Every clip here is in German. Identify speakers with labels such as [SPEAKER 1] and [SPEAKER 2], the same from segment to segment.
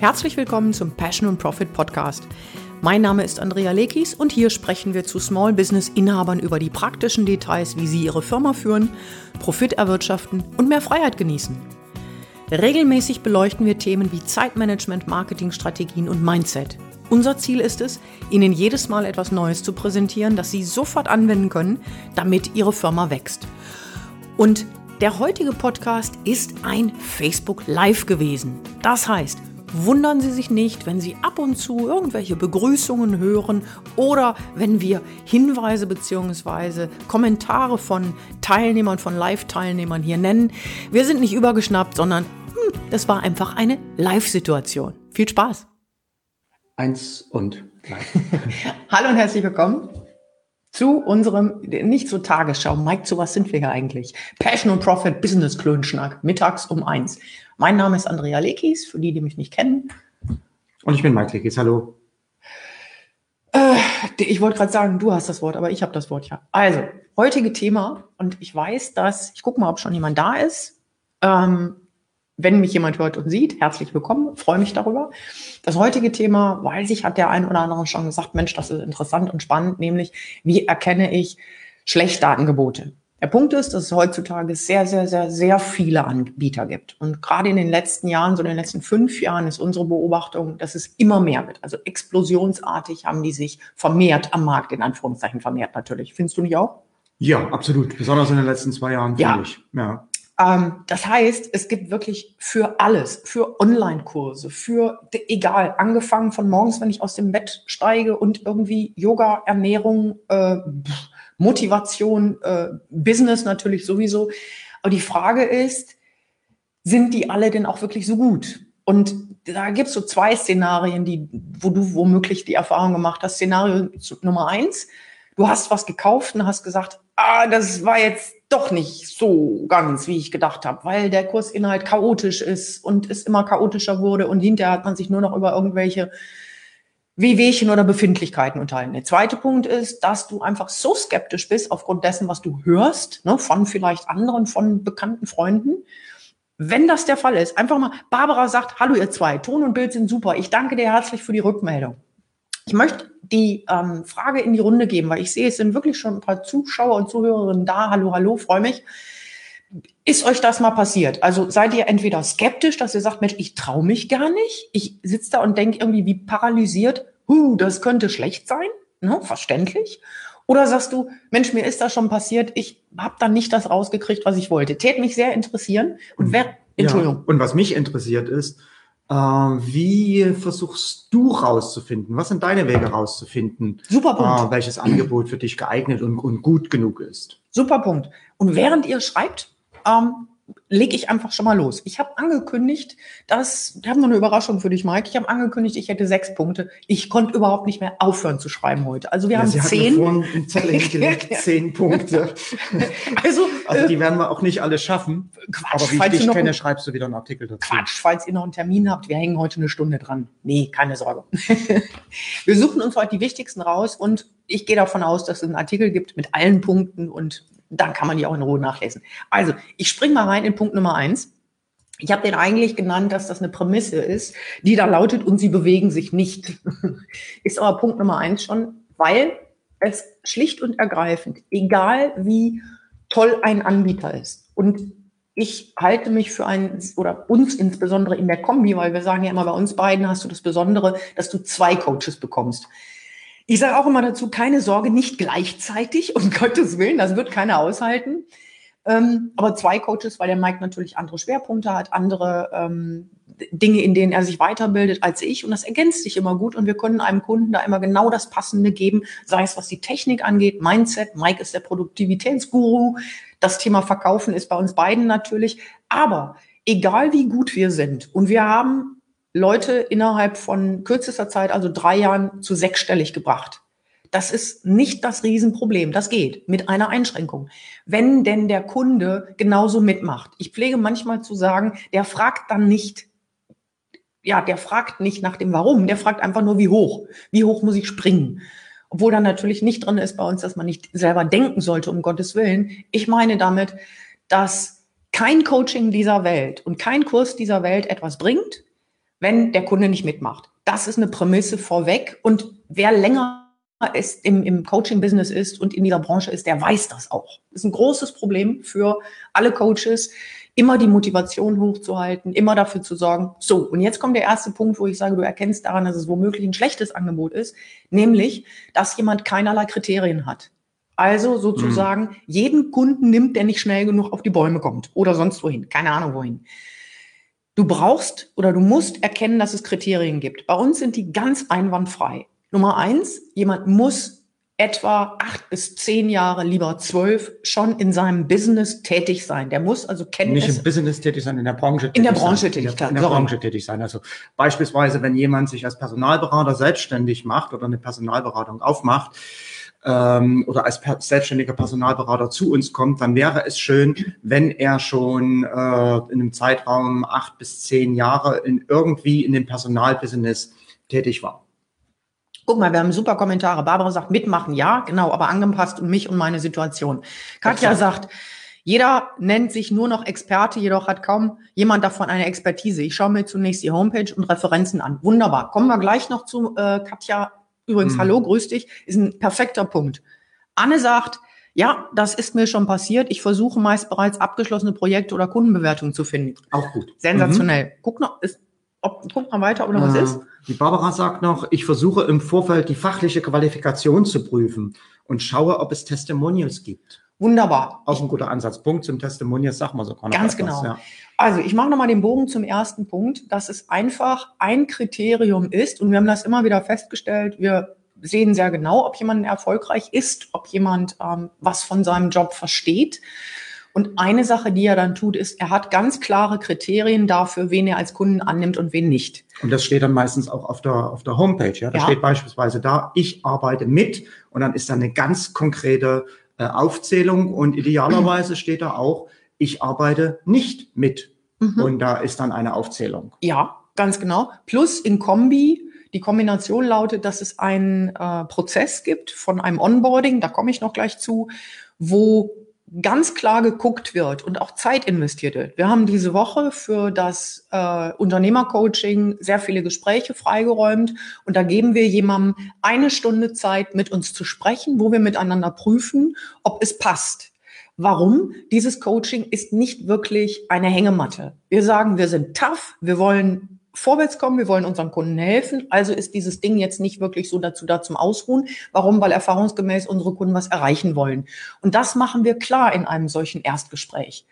[SPEAKER 1] Herzlich willkommen zum Passion und Profit Podcast. Mein Name ist Andrea Lekis und hier sprechen wir zu Small Business Inhabern über die praktischen Details, wie sie ihre Firma führen, Profit erwirtschaften und mehr Freiheit genießen. Regelmäßig beleuchten wir Themen wie Zeitmanagement, Marketingstrategien und Mindset. Unser Ziel ist es, Ihnen jedes Mal etwas Neues zu präsentieren, das Sie sofort anwenden können, damit Ihre Firma wächst. Und der heutige Podcast ist ein Facebook Live gewesen. Das heißt, Wundern Sie sich nicht, wenn Sie ab und zu irgendwelche Begrüßungen hören oder wenn wir Hinweise bzw. Kommentare von Teilnehmern, von Live-Teilnehmern hier nennen. Wir sind nicht übergeschnappt, sondern hm, das war einfach eine Live-Situation. Viel Spaß!
[SPEAKER 2] Eins und
[SPEAKER 1] drei. Hallo und herzlich willkommen zu unserem, nicht zur Tagesschau. Mike, zu was sind wir hier eigentlich? Passion und Profit Business Klönschnack, mittags um eins. Mein Name ist Andrea Lekis, für die, die mich nicht kennen.
[SPEAKER 2] Und ich bin Mike Lekis, hallo.
[SPEAKER 1] Äh, ich wollte gerade sagen, du hast das Wort, aber ich habe das Wort ja. Also, heutige Thema, und ich weiß, dass, ich gucke mal, ob schon jemand da ist. Ähm, wenn mich jemand hört und sieht, herzlich willkommen, freue mich darüber. Das heutige Thema, weiß ich, hat der ein oder andere schon gesagt, Mensch, das ist interessant und spannend, nämlich, wie erkenne ich Schlechtdatengebote? Der Punkt ist, dass es heutzutage sehr, sehr, sehr, sehr viele Anbieter gibt. Und gerade in den letzten Jahren, so in den letzten fünf Jahren, ist unsere Beobachtung, dass es immer mehr wird. Also explosionsartig haben die sich vermehrt am Markt, in Anführungszeichen vermehrt natürlich. Findest du nicht auch?
[SPEAKER 2] Ja, absolut. Besonders in den letzten zwei Jahren,
[SPEAKER 1] ja. finde ich. Ja. Ähm, das heißt, es gibt wirklich für alles, für Online-Kurse, für egal, angefangen von morgens, wenn ich aus dem Bett steige und irgendwie Yoga, Ernährung, äh, Motivation, äh, Business natürlich sowieso. Aber die Frage ist, sind die alle denn auch wirklich so gut? Und da gibt es so zwei Szenarien, die, wo du womöglich die Erfahrung gemacht hast. Szenario Nummer eins, du hast was gekauft und hast gesagt, ah, das war jetzt doch nicht so ganz, wie ich gedacht habe, weil der Kursinhalt chaotisch ist und es immer chaotischer wurde und hinterher hat man sich nur noch über irgendwelche Wehwehchen oder Befindlichkeiten unterhalten. Der zweite Punkt ist, dass du einfach so skeptisch bist aufgrund dessen, was du hörst, ne, von vielleicht anderen, von bekannten Freunden. Wenn das der Fall ist, einfach mal, Barbara sagt, hallo ihr zwei, Ton und Bild sind super. Ich danke dir herzlich für die Rückmeldung. Ich möchte die ähm, Frage in die Runde geben, weil ich sehe, es sind wirklich schon ein paar Zuschauer und Zuhörerinnen da. Hallo, hallo, freue mich. Ist euch das mal passiert? Also seid ihr entweder skeptisch, dass ihr sagt, Mensch, ich traue mich gar nicht. Ich sitze da und denke irgendwie wie paralysiert, huh, das könnte schlecht sein, ne, verständlich. Oder sagst du, Mensch, mir ist das schon passiert, ich habe dann nicht das rausgekriegt, was ich wollte. Tät mich sehr interessieren. Und wer,
[SPEAKER 2] Entschuldigung. Ja, und was mich interessiert ist, wie versuchst du rauszufinden? Was sind deine Wege rauszufinden?
[SPEAKER 1] Super Punkt.
[SPEAKER 2] Äh, welches Angebot für dich geeignet und, und gut genug ist?
[SPEAKER 1] Super Punkt. Und während ihr schreibt, ähm, lege ich einfach schon mal los. Ich habe angekündigt, dass, ich habe noch eine Überraschung für dich, Mike. Ich habe angekündigt, ich hätte sechs Punkte. Ich konnte überhaupt nicht mehr aufhören zu schreiben heute. Also wir ja, haben Sie zehn.
[SPEAKER 2] Vorhin einen Zettel hingelegt, zehn Punkte. also, also die äh, werden wir auch nicht alle schaffen. Quatsch, aber wie ich dich kenne, schreibst du wieder einen Artikel dazu.
[SPEAKER 1] Quatsch, falls ihr noch einen Termin habt, wir hängen heute eine Stunde dran. Nee, keine Sorge. wir suchen uns heute die wichtigsten raus und ich gehe davon aus, dass es einen Artikel gibt mit allen Punkten und dann kann man die auch in Ruhe nachlesen. Also, ich springe mal rein in Punkt Nummer eins. Ich habe den eigentlich genannt, dass das eine Prämisse ist, die da lautet, und sie bewegen sich nicht. ist aber Punkt Nummer eins schon, weil es schlicht und ergreifend, egal wie toll ein Anbieter ist, und ich halte mich für einen, oder uns insbesondere in der Kombi, weil wir sagen ja immer, bei uns beiden hast du das Besondere, dass du zwei Coaches bekommst. Ich sage auch immer dazu, keine Sorge, nicht gleichzeitig, um Gottes Willen, das wird keiner aushalten. Ähm, aber zwei Coaches, weil der Mike natürlich andere Schwerpunkte hat, andere ähm, Dinge, in denen er sich weiterbildet als ich. Und das ergänzt sich immer gut. Und wir können einem Kunden da immer genau das Passende geben, sei es was die Technik angeht, Mindset. Mike ist der Produktivitätsguru. Das Thema Verkaufen ist bei uns beiden natürlich. Aber egal wie gut wir sind und wir haben Leute innerhalb von kürzester Zeit, also drei Jahren, zu sechsstellig gebracht. Das ist nicht das Riesenproblem. Das geht mit einer Einschränkung. Wenn denn der Kunde genauso mitmacht. Ich pflege manchmal zu sagen, der fragt dann nicht, ja, der fragt nicht nach dem Warum, der fragt einfach nur, wie hoch. Wie hoch muss ich springen? Obwohl dann natürlich nicht drin ist bei uns, dass man nicht selber denken sollte, um Gottes Willen. Ich meine damit, dass kein Coaching dieser Welt und kein Kurs dieser Welt etwas bringt, wenn der Kunde nicht mitmacht. Das ist eine Prämisse vorweg. Und wer länger ist im, im Coaching-Business ist und in dieser Branche ist, der weiß das auch. Das ist ein großes Problem für alle Coaches, immer die Motivation hochzuhalten, immer dafür zu sorgen. So, und jetzt kommt der erste Punkt, wo ich sage, du erkennst daran, dass es womöglich ein schlechtes Angebot ist, nämlich, dass jemand keinerlei Kriterien hat. Also sozusagen, mhm. jeden Kunden nimmt, der nicht schnell genug auf die Bäume kommt oder sonst wohin, keine Ahnung wohin. Du brauchst oder du musst erkennen, dass es Kriterien gibt. Bei uns sind die ganz einwandfrei. Nummer eins, jemand muss etwa acht bis zehn Jahre, lieber zwölf, schon in seinem Business tätig sein. Der muss also Kenntnisse.
[SPEAKER 2] Nicht im Business tätig sein, in der Branche
[SPEAKER 1] tätig sein. In der Branche sein. tätig
[SPEAKER 2] sein. In der, Branche tätig sein. Also beispielsweise, wenn jemand sich als Personalberater selbstständig macht oder eine Personalberatung aufmacht, ähm, oder als per selbstständiger Personalberater zu uns kommt, dann wäre es schön, wenn er schon äh, in einem Zeitraum acht bis zehn Jahre in irgendwie in dem Personalbusiness tätig war.
[SPEAKER 1] Guck mal, wir haben super Kommentare. Barbara sagt, mitmachen, ja, genau, aber angepasst und mich und meine Situation. Katja sagt, jeder nennt sich nur noch Experte, jedoch hat kaum jemand davon eine Expertise. Ich schaue mir zunächst die Homepage und Referenzen an. Wunderbar. Kommen wir gleich noch zu äh, Katja. Übrigens, hm. hallo, grüß dich. Ist ein perfekter Punkt. Anne sagt, ja, das ist mir schon passiert. Ich versuche meist bereits abgeschlossene Projekte oder Kundenbewertungen zu finden.
[SPEAKER 2] Auch gut.
[SPEAKER 1] Sensationell. Mhm. Guck noch, ist, ob, guck mal weiter oder was äh, ist.
[SPEAKER 2] Die Barbara sagt noch, ich versuche im Vorfeld die fachliche Qualifikation zu prüfen und schaue, ob es Testimonials gibt.
[SPEAKER 1] Wunderbar.
[SPEAKER 2] Auch ein guter Ansatzpunkt zum Testimonials, sag mal so.
[SPEAKER 1] Ganz genau. Ja. Also ich mache nochmal den Bogen zum ersten Punkt, dass es einfach ein Kriterium ist und wir haben das immer wieder festgestellt, wir sehen sehr genau, ob jemand erfolgreich ist, ob jemand ähm, was von seinem Job versteht. Und eine Sache, die er dann tut, ist, er hat ganz klare Kriterien dafür, wen er als Kunden annimmt und wen nicht.
[SPEAKER 2] Und das steht dann meistens auch auf der, auf der Homepage. Ja? Da ja. steht beispielsweise da, ich arbeite mit und dann ist da eine ganz konkrete äh, Aufzählung und idealerweise steht da auch, ich arbeite nicht mit. Mhm. Und da ist dann eine Aufzählung.
[SPEAKER 1] Ja, ganz genau. Plus in Kombi die Kombination lautet, dass es einen äh, Prozess gibt von einem Onboarding, da komme ich noch gleich zu, wo ganz klar geguckt wird und auch Zeit investiert wird. Wir haben diese Woche für das äh, Unternehmercoaching sehr viele Gespräche freigeräumt und da geben wir jemandem eine Stunde Zeit, mit uns zu sprechen, wo wir miteinander prüfen, ob es passt. Warum? Dieses Coaching ist nicht wirklich eine Hängematte. Wir sagen, wir sind tough, wir wollen vorwärts kommen, wir wollen unseren Kunden helfen. Also ist dieses Ding jetzt nicht wirklich so dazu da zum Ausruhen. Warum? Weil erfahrungsgemäß unsere Kunden was erreichen wollen. Und das machen wir klar in einem solchen Erstgespräch.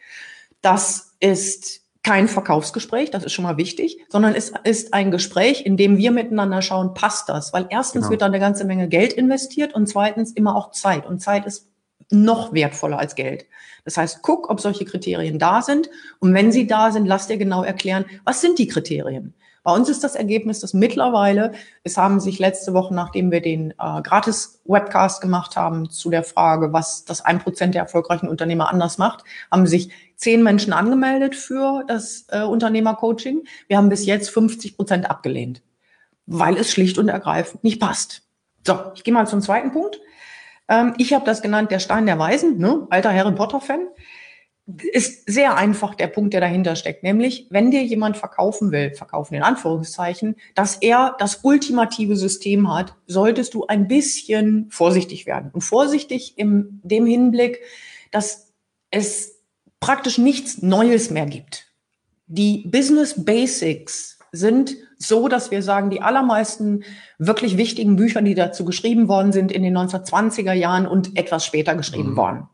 [SPEAKER 1] Das ist kein Verkaufsgespräch, das ist schon mal wichtig, sondern es ist ein Gespräch, in dem wir miteinander schauen, passt das? Weil erstens genau. wird da eine ganze Menge Geld investiert und zweitens immer auch Zeit. Und Zeit ist noch wertvoller als Geld. Das heißt, guck, ob solche Kriterien da sind. Und wenn sie da sind, lass dir genau erklären, was sind die Kriterien? Bei uns ist das Ergebnis, dass mittlerweile, es haben sich letzte Woche, nachdem wir den äh, Gratis-Webcast gemacht haben zu der Frage, was das ein Prozent der erfolgreichen Unternehmer anders macht, haben sich zehn Menschen angemeldet für das äh, Unternehmercoaching. Wir haben bis jetzt 50 Prozent abgelehnt, weil es schlicht und ergreifend nicht passt. So, ich gehe mal zum zweiten Punkt. Ähm, ich habe das genannt, der Stein der Weisen, ne? alter Harry Potter-Fan. Ist sehr einfach der Punkt, der dahinter steckt. Nämlich, wenn dir jemand verkaufen will, verkaufen in Anführungszeichen, dass er das ultimative System hat, solltest du ein bisschen vorsichtig werden. Und vorsichtig in dem Hinblick, dass es praktisch nichts Neues mehr gibt. Die Business Basics sind so, dass wir sagen, die allermeisten wirklich wichtigen Bücher, die dazu geschrieben worden sind, in den 1920er Jahren und etwas später geschrieben mhm. worden.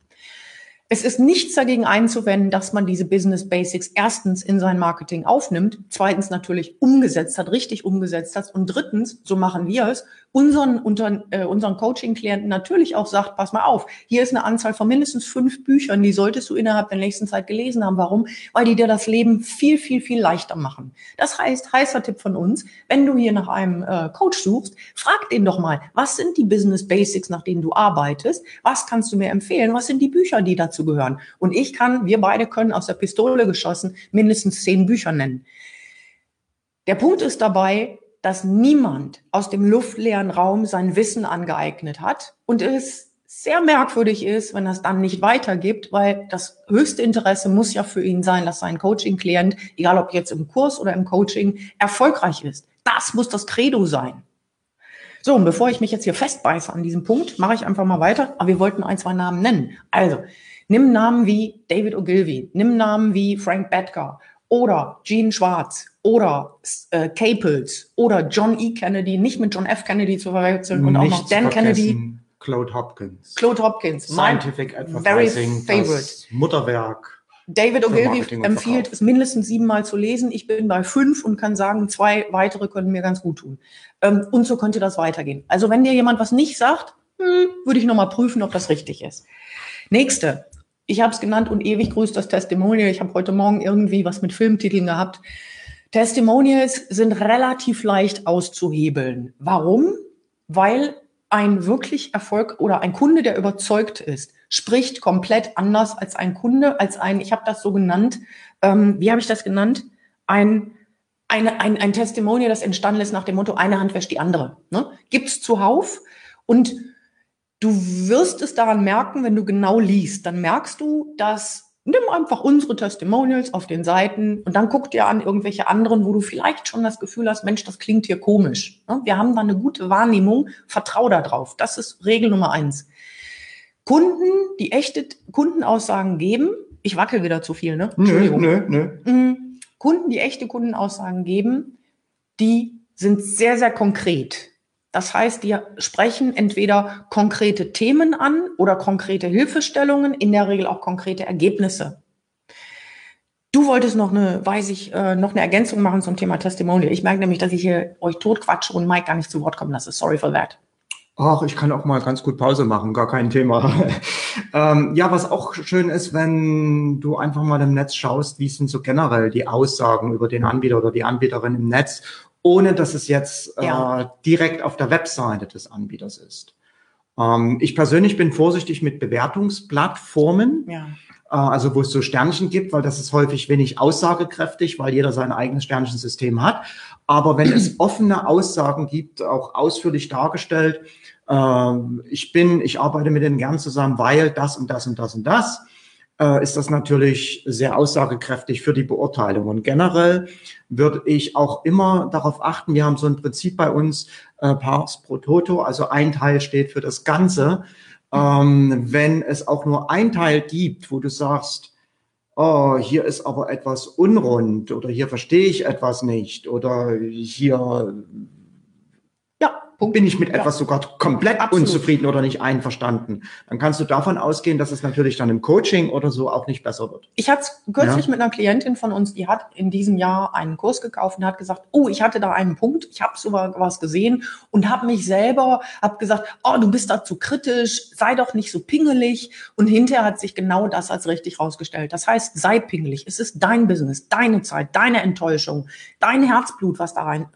[SPEAKER 1] Es ist nichts dagegen einzuwenden, dass man diese Business Basics erstens in sein Marketing aufnimmt, zweitens natürlich umgesetzt hat, richtig umgesetzt hat und drittens, so machen wir es, unseren, unter, äh, unseren Coaching-Klienten natürlich auch sagt, pass mal auf, hier ist eine Anzahl von mindestens fünf Büchern, die solltest du innerhalb der nächsten Zeit gelesen haben. Warum? Weil die dir das Leben viel, viel, viel leichter machen. Das heißt, heißer Tipp von uns, wenn du hier nach einem äh, Coach suchst, frag den doch mal, was sind die Business Basics, nach denen du arbeitest? Was kannst du mir empfehlen? Was sind die Bücher, die dazu gehören? Und ich kann, wir beide können aus der Pistole geschossen mindestens zehn Bücher nennen. Der Punkt ist dabei, dass niemand aus dem luftleeren Raum sein Wissen angeeignet hat und es sehr merkwürdig ist, wenn es dann nicht weitergibt, weil das höchste Interesse muss ja für ihn sein, dass sein Coaching-Klient, egal ob jetzt im Kurs oder im Coaching, erfolgreich ist. Das muss das Credo sein. So, und bevor ich mich jetzt hier festbeiße an diesem Punkt, mache ich einfach mal weiter. Aber wir wollten ein, zwei Namen nennen. Also, nimm Namen wie David Ogilvy, nimm Namen wie Frank Bettger oder Gene Schwarz oder äh, Caples oder John E. Kennedy, nicht mit John F. Kennedy zu verwechseln und auch noch Dan Kennedy.
[SPEAKER 2] Claude Hopkins.
[SPEAKER 1] Claude Hopkins.
[SPEAKER 2] Scientific Advertising.
[SPEAKER 1] Very favorite.
[SPEAKER 2] Mutterwerk.
[SPEAKER 1] David Ogilvy empfiehlt es mindestens siebenmal zu lesen. Ich bin bei fünf und kann sagen, zwei weitere können mir ganz gut tun. Ähm, und so könnte das weitergehen. Also wenn dir jemand was nicht sagt, hm, würde ich nochmal prüfen, ob das richtig ist. Nächste. Ich habe es genannt und ewig grüßt das Testimonial. Ich habe heute Morgen irgendwie was mit Filmtiteln gehabt. Testimonials sind relativ leicht auszuhebeln. Warum? Weil ein wirklich Erfolg oder ein Kunde, der überzeugt ist, spricht komplett anders als ein Kunde, als ein, ich habe das so genannt, ähm, wie habe ich das genannt? Ein, eine, ein, ein Testimonial, das entstanden ist nach dem Motto, eine Hand wäscht die andere. Ne? Gibt's zuhauf und du wirst es daran merken, wenn du genau liest, dann merkst du, dass nimm einfach unsere Testimonials auf den Seiten und dann guck dir an irgendwelche anderen, wo du vielleicht schon das Gefühl hast, Mensch, das klingt hier komisch. Ne? Wir haben da eine gute Wahrnehmung, vertrau da drauf. Das ist Regel Nummer eins. Kunden, die echte Kundenaussagen geben, ich wackel wieder zu viel, ne?
[SPEAKER 2] Entschuldigung. Nö, nö,
[SPEAKER 1] nö. Mhm. Kunden, die echte Kundenaussagen geben, die sind sehr, sehr konkret. Das heißt, die sprechen entweder konkrete Themen an oder konkrete Hilfestellungen, in der Regel auch konkrete Ergebnisse. Du wolltest noch eine, weiß ich, äh, noch eine Ergänzung machen zum Thema Testimonial. Ich merke nämlich, dass ich hier euch totquatsche und Mike gar nicht zu Wort kommen lasse. Sorry for that.
[SPEAKER 2] Ach, ich kann auch mal ganz gut Pause machen, gar kein Thema. ähm, ja, was auch schön ist, wenn du einfach mal im Netz schaust, wie sind so generell die Aussagen über den Anbieter oder die Anbieterin im Netz ohne dass es jetzt ja. äh, direkt auf der Webseite des Anbieters ist. Ähm, ich persönlich bin vorsichtig mit Bewertungsplattformen. Ja. Äh, also wo es so Sternchen gibt, weil das ist häufig wenig aussagekräftig, weil jeder sein eigenes Sternchensystem hat. Aber wenn es offene Aussagen gibt, auch ausführlich dargestellt, äh, ich bin, ich arbeite mit denen gern zusammen, weil das und das und das und das, äh, ist das natürlich sehr aussagekräftig für die Beurteilung. Und generell würde ich auch immer darauf achten, wir haben so ein Prinzip bei uns, äh, Pars pro Toto, also ein Teil steht für das Ganze. Ähm, wenn es auch nur ein Teil gibt, wo du sagst, oh, hier ist aber etwas unrund oder hier verstehe ich etwas nicht oder hier Punkt. bin ich mit ja. etwas sogar komplett Absolut. unzufrieden oder nicht einverstanden, dann kannst du davon ausgehen, dass es natürlich dann im Coaching oder so auch nicht besser wird.
[SPEAKER 1] Ich hatte es kürzlich ja. mit einer Klientin von uns, die hat in diesem Jahr einen Kurs gekauft und hat gesagt, oh, ich hatte da einen Punkt, ich habe so was gesehen und habe mich selber, habe gesagt, oh, du bist da zu kritisch, sei doch nicht so pingelig und hinterher hat sich genau das als richtig rausgestellt. Das heißt, sei pingelig, es ist dein Business, deine Zeit, deine Enttäuschung, dein Herzblut, was da rein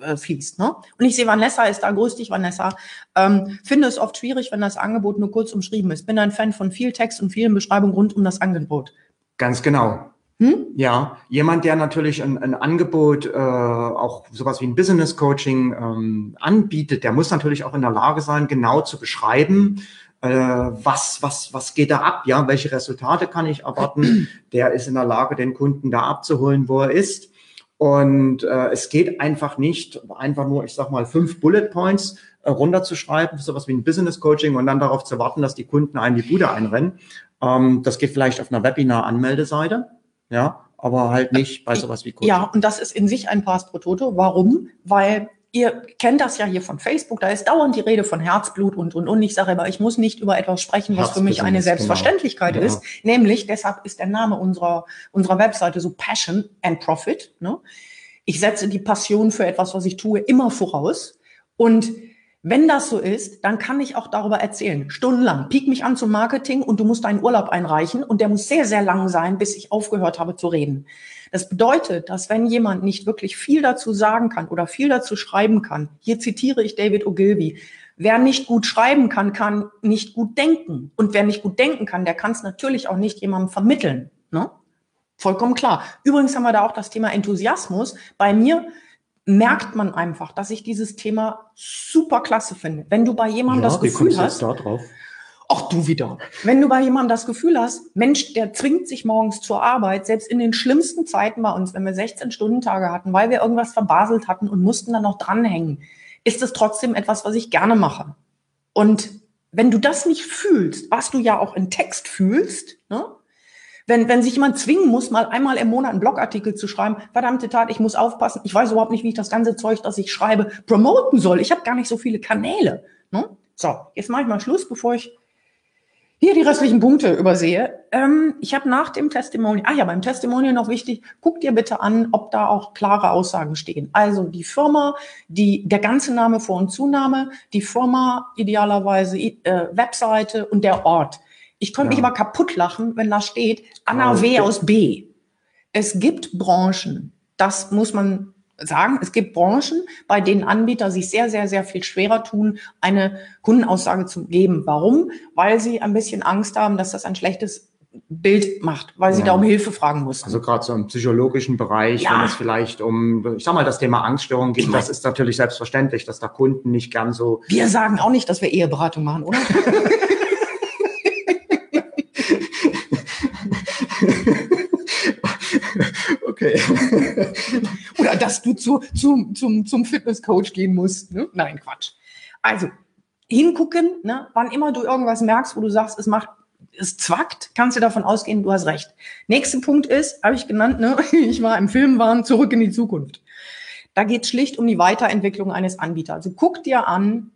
[SPEAKER 1] äh, fließt. Ne? Und ich sehe, Vanessa ist da, grüß dich, Vanessa. Ähm, finde es oft schwierig, wenn das Angebot nur kurz umschrieben ist. Bin ein Fan von viel Text und vielen Beschreibungen rund um das Angebot.
[SPEAKER 2] Ganz genau. Hm? Ja, jemand, der natürlich ein, ein Angebot, äh, auch sowas wie ein Business Coaching ähm, anbietet, der muss natürlich auch in der Lage sein, genau zu beschreiben, äh, was, was, was geht da ab, ja, welche Resultate kann ich erwarten. Der ist in der Lage, den Kunden da abzuholen, wo er ist. Und äh, es geht einfach nicht, einfach nur, ich sag mal, fünf Bullet Points äh, runterzuschreiben, sowas wie ein Business Coaching und dann darauf zu warten, dass die Kunden einen die Bude einrennen. Ähm, das geht vielleicht auf einer Webinar-Anmeldeseite, ja, aber halt nicht bei sowas wie
[SPEAKER 1] Coaching. Ja, und das ist in sich ein Pass pro Toto. Warum? Weil ihr kennt das ja hier von Facebook, da ist dauernd die Rede von Herzblut und, und, und. Ich sage aber, ich muss nicht über etwas sprechen, was für mich eine genau. Selbstverständlichkeit genau. ist. Nämlich, deshalb ist der Name unserer, unserer Webseite so Passion and Profit. Ne? Ich setze die Passion für etwas, was ich tue, immer voraus. Und wenn das so ist, dann kann ich auch darüber erzählen. Stundenlang. Piek mich an zum Marketing und du musst deinen Urlaub einreichen und der muss sehr, sehr lang sein, bis ich aufgehört habe zu reden. Das bedeutet, dass wenn jemand nicht wirklich viel dazu sagen kann oder viel dazu schreiben kann, hier zitiere ich David Ogilvy, wer nicht gut schreiben kann, kann nicht gut denken. Und wer nicht gut denken kann, der kann es natürlich auch nicht jemandem vermitteln. Ne? Vollkommen klar. Übrigens haben wir da auch das Thema Enthusiasmus. Bei mir merkt man einfach, dass ich dieses Thema super klasse finde. Wenn du bei jemandem ja, das Gefühl hast,
[SPEAKER 2] da drauf?
[SPEAKER 1] Ach du wieder. Wenn du bei jemandem das Gefühl hast, Mensch, der zwingt sich morgens zur Arbeit, selbst in den schlimmsten Zeiten bei uns, wenn wir 16-Stunden-Tage hatten, weil wir irgendwas verbaselt hatten und mussten dann noch dranhängen, ist es trotzdem etwas, was ich gerne mache. Und wenn du das nicht fühlst, was du ja auch in Text fühlst, ne? Wenn, wenn sich jemand zwingen muss, mal einmal im Monat einen Blogartikel zu schreiben, verdammte Tat, ich muss aufpassen, ich weiß überhaupt nicht, wie ich das ganze Zeug, das ich schreibe, promoten soll. Ich habe gar nicht so viele Kanäle. Ne? So, jetzt mache ich mal Schluss, bevor ich hier die restlichen Punkte übersehe. Ähm, ich habe nach dem Testimonial, ah ja, beim Testimonial noch wichtig, guck dir bitte an, ob da auch klare Aussagen stehen. Also die Firma, die, der ganze Name, Vor- und Zunahme, die Firma idealerweise, äh, Webseite und der Ort. Ich könnte ja. mich aber kaputt lachen, wenn da steht, Anna W. aus B. Es gibt Branchen, das muss man sagen, es gibt Branchen, bei denen Anbieter sich sehr, sehr, sehr viel schwerer tun, eine Kundenaussage zu geben. Warum? Weil sie ein bisschen Angst haben, dass das ein schlechtes Bild macht, weil sie ja. da um Hilfe fragen muss.
[SPEAKER 2] Also gerade so im psychologischen Bereich, ja. wenn es vielleicht um, ich sag mal, das Thema Angststörung geht, das ist natürlich selbstverständlich, dass da Kunden nicht gern so.
[SPEAKER 1] Wir sagen auch nicht, dass wir Eheberatung machen, oder? okay. Oder dass du zu, zu, zum, zum Fitnesscoach gehen musst. Ne? Nein, Quatsch. Also, hingucken, ne? wann immer du irgendwas merkst, wo du sagst, es macht es zwackt, kannst du davon ausgehen, du hast recht. Nächster Punkt ist, habe ich genannt, ne? ich war im Filmwahn zurück in die Zukunft. Da geht es schlicht um die Weiterentwicklung eines Anbieters. Also guck dir an,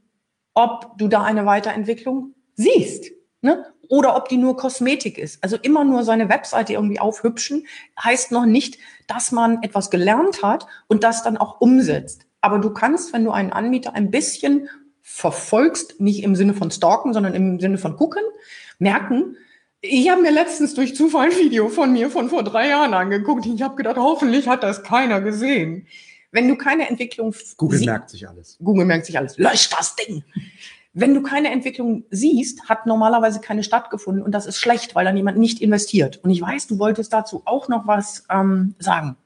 [SPEAKER 1] ob du da eine Weiterentwicklung siehst. Ne? Oder ob die nur Kosmetik ist. Also immer nur seine Webseite irgendwie aufhübschen, heißt noch nicht, dass man etwas gelernt hat und das dann auch umsetzt. Aber du kannst, wenn du einen Anbieter ein bisschen verfolgst, nicht im Sinne von stalken, sondern im Sinne von gucken, merken, ich habe mir letztens durch Zufall ein Video von mir von vor drei Jahren angeguckt. Ich habe gedacht, hoffentlich hat das keiner gesehen. Wenn du keine Entwicklung...
[SPEAKER 2] Google merkt sich alles.
[SPEAKER 1] Google merkt sich alles. Lösch das Ding. Wenn du keine Entwicklung siehst, hat normalerweise keine stattgefunden und das ist schlecht, weil dann jemand nicht investiert. Und ich weiß, du wolltest dazu auch noch was ähm, sagen.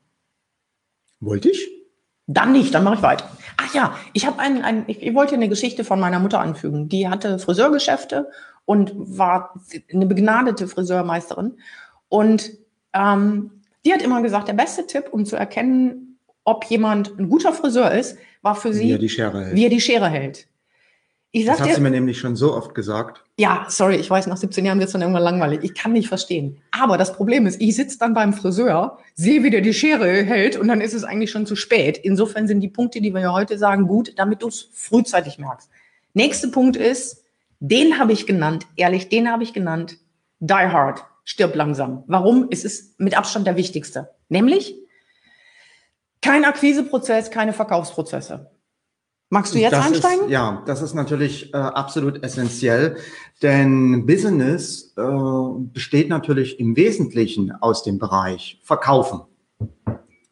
[SPEAKER 2] Wollte ich?
[SPEAKER 1] Dann nicht, dann mache ich weiter. Ach ja, ich habe einen, einen ich, ich wollte eine Geschichte von meiner Mutter anfügen. Die hatte Friseurgeschäfte und war eine begnadete Friseurmeisterin. Und ähm, die hat immer gesagt, der beste Tipp, um zu erkennen, ob jemand ein guter Friseur ist, war für sie,
[SPEAKER 2] wie er die Schere hält.
[SPEAKER 1] Wie er die Schere hält.
[SPEAKER 2] Ich sag das hat dir, sie mir nämlich schon so oft gesagt.
[SPEAKER 1] Ja, sorry, ich weiß, nach 17 Jahren wird es dann irgendwann langweilig. Ich kann nicht verstehen. Aber das Problem ist, ich sitze dann beim Friseur, sehe, wie der die Schere hält und dann ist es eigentlich schon zu spät. Insofern sind die Punkte, die wir ja heute sagen, gut, damit du es frühzeitig merkst. Nächster Punkt ist, den habe ich genannt, ehrlich, den habe ich genannt, Die Hard, stirb langsam. Warum? Es ist mit Abstand der wichtigste. Nämlich kein Akquiseprozess, keine Verkaufsprozesse. Magst du jetzt
[SPEAKER 2] das
[SPEAKER 1] einsteigen?
[SPEAKER 2] Ist, ja, das ist natürlich äh, absolut essentiell, denn Business äh, besteht natürlich im Wesentlichen aus dem Bereich Verkaufen.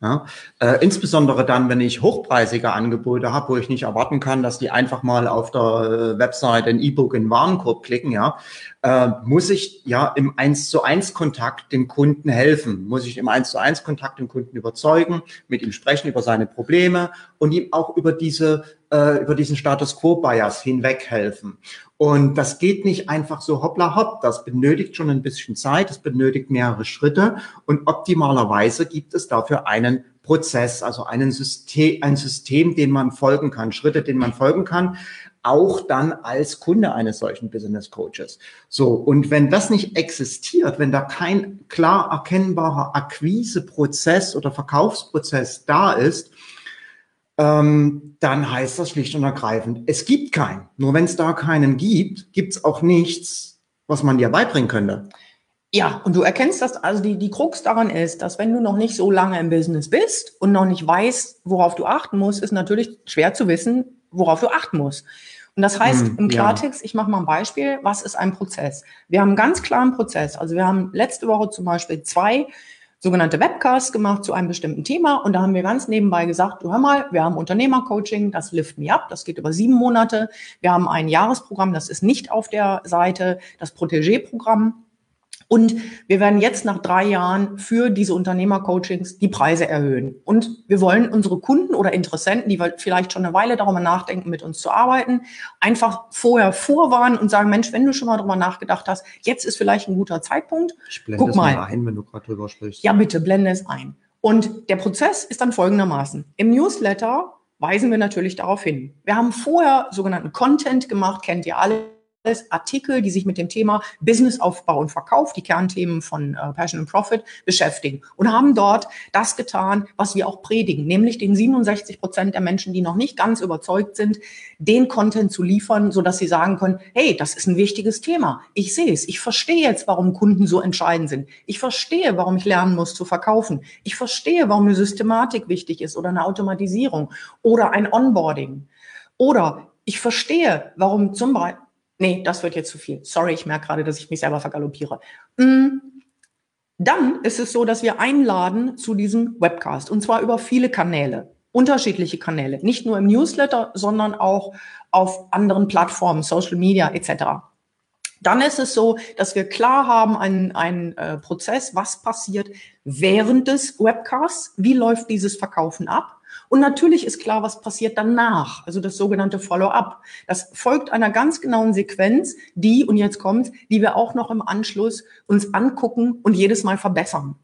[SPEAKER 2] Ja, äh, insbesondere dann, wenn ich hochpreisige Angebote habe, wo ich nicht erwarten kann, dass die einfach mal auf der äh, Website ein E-Book in Warenkorb klicken, ja, äh, muss ich ja im 1 zu 1 Kontakt dem Kunden helfen, muss ich im 1 zu 1 Kontakt den Kunden überzeugen, mit ihm sprechen über seine Probleme und ihm auch über diese äh, über diesen Status Quo Bias hinweg helfen. Und das geht nicht einfach so hoppla hopp. Das benötigt schon ein bisschen Zeit. Das benötigt mehrere Schritte. Und optimalerweise gibt es dafür einen Prozess, also einen System, ein System, den man folgen kann, Schritte, denen man folgen kann, auch dann als Kunde eines solchen Business Coaches. So. Und wenn das nicht existiert, wenn da kein klar erkennbarer Akquiseprozess oder Verkaufsprozess da ist, ähm, dann heißt das schlicht und ergreifend, es gibt keinen. Nur wenn es da keinen gibt, gibt es auch nichts, was man dir beibringen könnte.
[SPEAKER 1] Ja, und du erkennst das, also die, die Krux daran ist, dass wenn du noch nicht so lange im Business bist und noch nicht weißt, worauf du achten musst, ist natürlich schwer zu wissen, worauf du achten musst. Und das heißt hm, im Klartext, ja. ich mache mal ein Beispiel, was ist ein Prozess? Wir haben einen ganz klaren Prozess. Also wir haben letzte Woche zum Beispiel zwei sogenannte Webcasts gemacht zu einem bestimmten Thema und da haben wir ganz nebenbei gesagt, du hör mal, wir haben Unternehmercoaching, das Lift Me Up, das geht über sieben Monate. Wir haben ein Jahresprogramm, das ist nicht auf der Seite, das Protégé-Programm. Und wir werden jetzt nach drei Jahren für diese Unternehmercoachings die Preise erhöhen. Und wir wollen unsere Kunden oder Interessenten, die vielleicht schon eine Weile darüber nachdenken, mit uns zu arbeiten, einfach vorher vorwarnen und sagen, Mensch, wenn du schon mal darüber nachgedacht hast, jetzt ist vielleicht ein guter Zeitpunkt.
[SPEAKER 2] Ich blende Guck mal. mal ein, wenn du gerade drüber sprichst.
[SPEAKER 1] Ja, bitte, blende es ein. Und der Prozess ist dann folgendermaßen. Im Newsletter weisen wir natürlich darauf hin. Wir haben vorher sogenannten Content gemacht, kennt ihr alle Artikel, die sich mit dem Thema Businessaufbau und Verkauf, die Kernthemen von äh, Passion and Profit, beschäftigen und haben dort das getan, was wir auch predigen, nämlich den 67 Prozent der Menschen, die noch nicht ganz überzeugt sind, den Content zu liefern, so dass sie sagen können, hey, das ist ein wichtiges Thema. Ich sehe es. Ich verstehe jetzt, warum Kunden so entscheidend sind. Ich verstehe, warum ich lernen muss zu verkaufen. Ich verstehe, warum eine Systematik wichtig ist oder eine Automatisierung oder ein Onboarding. Oder ich verstehe, warum zum Beispiel Nee, das wird jetzt zu viel. Sorry, ich merke gerade, dass ich mich selber vergaloppiere. Mm, dann ist es so, dass wir einladen zu diesem Webcast und zwar über viele Kanäle, unterschiedliche Kanäle, nicht nur im Newsletter, sondern auch auf anderen Plattformen, Social Media etc. Dann ist es so, dass wir klar haben, einen, einen äh, Prozess, was passiert während des Webcasts, wie läuft dieses Verkaufen ab und natürlich ist klar, was passiert danach, also das sogenannte Follow-up. Das folgt einer ganz genauen Sequenz, die, und jetzt kommt, die wir auch noch im Anschluss uns angucken und jedes Mal verbessern.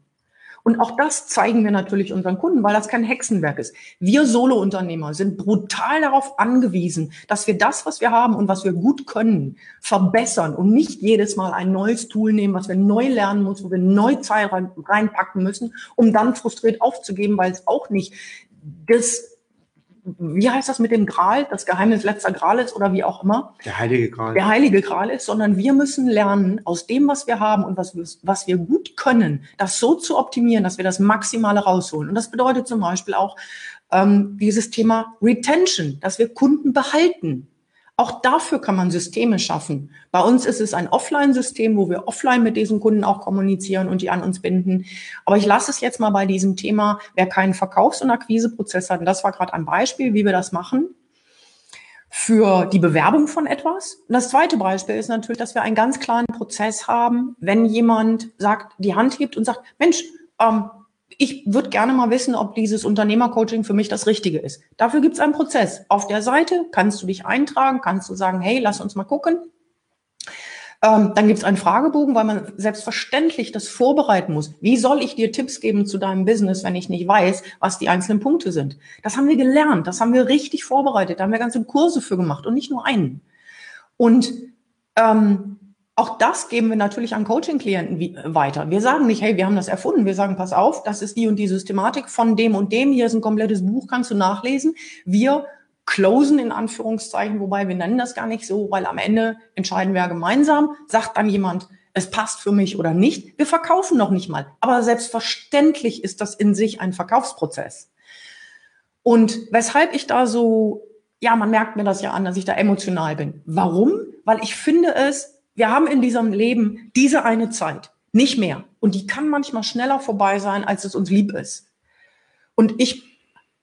[SPEAKER 1] Und auch das zeigen wir natürlich unseren Kunden, weil das kein Hexenwerk ist. Wir Solo-Unternehmer sind brutal darauf angewiesen, dass wir das, was wir haben und was wir gut können, verbessern und nicht jedes Mal ein neues Tool nehmen, was wir neu lernen müssen, wo wir neu Zeit reinpacken müssen, um dann frustriert aufzugeben, weil es auch nicht das, wie heißt das mit dem Gral, das Geheimnis letzter Gral ist oder wie auch immer.
[SPEAKER 2] Der heilige Gral.
[SPEAKER 1] Der heilige Gral ist, sondern wir müssen lernen, aus dem, was wir haben und was wir, was wir gut können, das so zu optimieren, dass wir das Maximale rausholen. Und das bedeutet zum Beispiel auch ähm, dieses Thema Retention, dass wir Kunden behalten. Auch dafür kann man Systeme schaffen. Bei uns ist es ein Offline-System, wo wir offline mit diesen Kunden auch kommunizieren und die an uns binden. Aber ich lasse es jetzt mal bei diesem Thema, wer keinen Verkaufs- und Akquiseprozess hat. Und das war gerade ein Beispiel, wie wir das machen für die Bewerbung von etwas. Und das zweite Beispiel ist natürlich, dass wir einen ganz klaren Prozess haben, wenn jemand sagt, die Hand hebt und sagt, Mensch, ähm, ich würde gerne mal wissen, ob dieses Unternehmercoaching für mich das Richtige ist. Dafür gibt es einen Prozess. Auf der Seite kannst du dich eintragen, kannst du sagen, hey, lass uns mal gucken. Ähm, dann gibt es einen Fragebogen, weil man selbstverständlich das vorbereiten muss. Wie soll ich dir Tipps geben zu deinem Business, wenn ich nicht weiß, was die einzelnen Punkte sind? Das haben wir gelernt, das haben wir richtig vorbereitet, da haben wir ganze Kurse für gemacht und nicht nur einen. Und ähm, auch das geben wir natürlich an Coaching-Klienten weiter. Wir sagen nicht, hey, wir haben das erfunden. Wir sagen, pass auf, das ist die und die Systematik von dem und dem. Hier ist ein komplettes Buch, kannst du nachlesen. Wir closen in Anführungszeichen, wobei wir nennen das gar nicht so, weil am Ende entscheiden wir ja gemeinsam. Sagt dann jemand, es passt für mich oder nicht. Wir verkaufen noch nicht mal. Aber selbstverständlich ist das in sich ein Verkaufsprozess. Und weshalb ich da so, ja, man merkt mir das ja an, dass ich da emotional bin. Warum? Weil ich finde es wir haben in diesem Leben diese eine Zeit, nicht mehr. Und die kann manchmal schneller vorbei sein, als es uns lieb ist. Und ich